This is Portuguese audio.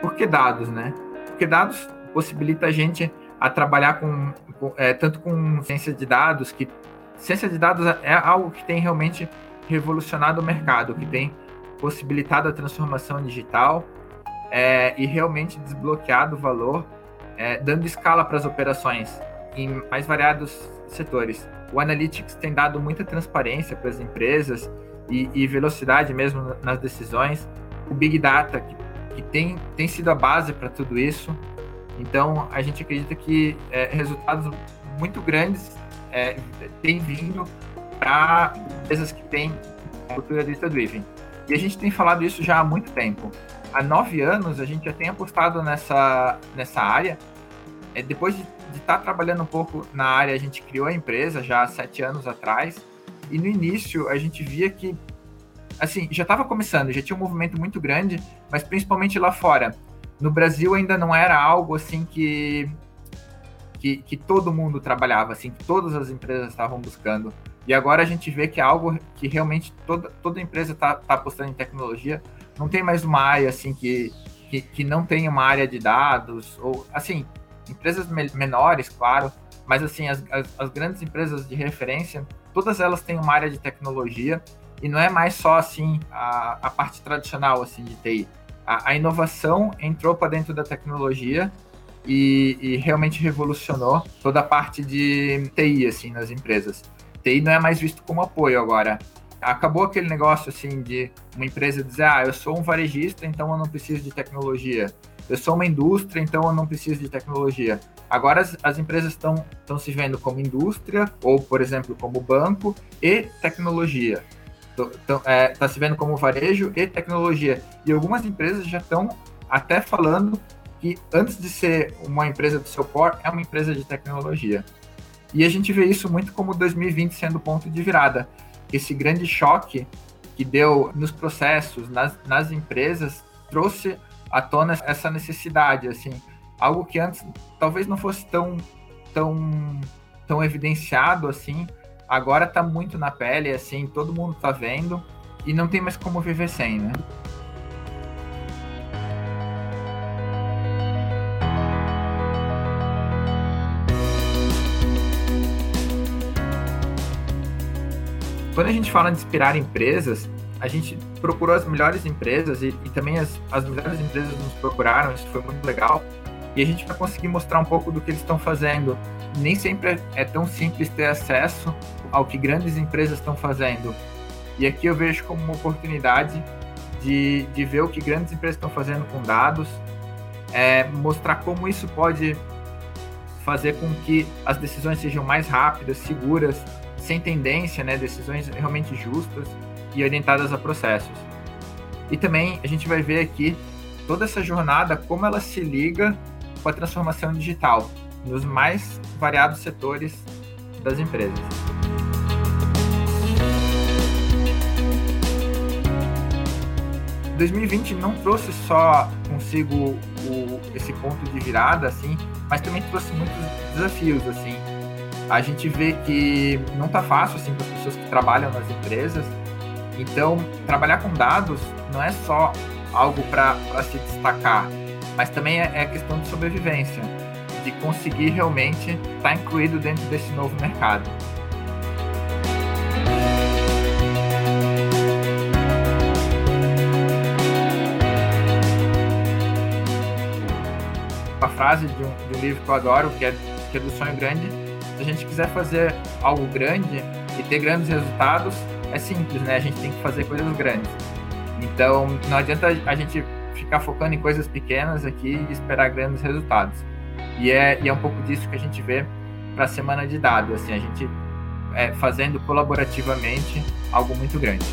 por que dados, né? Porque dados possibilita a gente a trabalhar com, com é, tanto com ciência de dados, que ciência de dados é algo que tem realmente revolucionado o mercado, que tem possibilitado a transformação digital é, e realmente desbloqueado o valor, é, dando escala para as operações em mais variados setores. O Analytics tem dado muita transparência para as empresas e, e, velocidade mesmo nas decisões. O Big Data, que, que tem, tem sido a base para tudo isso. Então, a gente acredita que é, resultados muito grandes é, têm vindo para empresas que têm cultura data-driven. E a gente tem falado isso já há muito tempo. Há nove anos, a gente já tem apostado nessa, nessa área. É, depois de estar tá trabalhando um pouco na área, a gente criou a empresa já há sete anos atrás. E no início, a gente via que, assim, já estava começando, já tinha um movimento muito grande, mas principalmente lá fora. No Brasil ainda não era algo assim que que, que todo mundo trabalhava, assim, que todas as empresas estavam buscando. E agora a gente vê que é algo que realmente toda, toda empresa está tá apostando em tecnologia. Não tem mais uma área assim que, que, que não tem uma área de dados, ou assim, empresas me menores, claro, mas assim, as, as, as, grandes empresas de referência, todas elas têm uma área de tecnologia e não é mais só assim a, a parte tradicional assim de TI. A, a inovação entrou para dentro da tecnologia e, e, realmente revolucionou toda a parte de TI assim nas empresas. TI não é mais visto como apoio agora. Acabou aquele negócio assim de uma empresa dizer, ah, eu sou um varejista, então eu não preciso de tecnologia. Eu sou uma indústria, então eu não preciso de tecnologia. Agora as, as empresas estão se vendo como indústria, ou, por exemplo, como banco e tecnologia. É, tá se vendo como varejo e tecnologia. E algumas empresas já estão até falando que antes de ser uma empresa do seu core, é uma empresa de tecnologia. E a gente vê isso muito como 2020 sendo ponto de virada. Esse grande choque que deu nos processos, nas, nas empresas, trouxe à tona essa necessidade, assim, algo que antes talvez não fosse tão, tão, tão evidenciado, assim, agora está muito na pele, assim, todo mundo está vendo e não tem mais como viver sem, né? quando a gente fala de inspirar empresas, a gente procurou as melhores empresas e, e também as, as melhores empresas nos procuraram, isso foi muito legal. E a gente vai conseguir mostrar um pouco do que eles estão fazendo. Nem sempre é tão simples ter acesso ao que grandes empresas estão fazendo. E aqui eu vejo como uma oportunidade de, de ver o que grandes empresas estão fazendo com dados, é, mostrar como isso pode fazer com que as decisões sejam mais rápidas, seguras sem tendência, né, decisões realmente justas e orientadas a processos. E também a gente vai ver aqui toda essa jornada, como ela se liga com a transformação digital nos mais variados setores das empresas. ...2020 não trouxe só consigo o, esse ponto de virada, assim, mas também trouxe muitos desafios, assim a gente vê que não está fácil assim para as pessoas que trabalham nas empresas. Então, trabalhar com dados não é só algo para se destacar, mas também é, é questão de sobrevivência, de conseguir realmente estar tá incluído dentro desse novo mercado. Uma frase de um, de um livro que eu adoro, que é, que é do Sonho Grande, se a gente quiser fazer algo grande e ter grandes resultados, é simples, né? A gente tem que fazer coisas grandes. Então, não adianta a gente ficar focando em coisas pequenas aqui e esperar grandes resultados. E é, e é um pouco disso que a gente vê para a semana de dados, assim, a gente é, fazendo colaborativamente algo muito grande.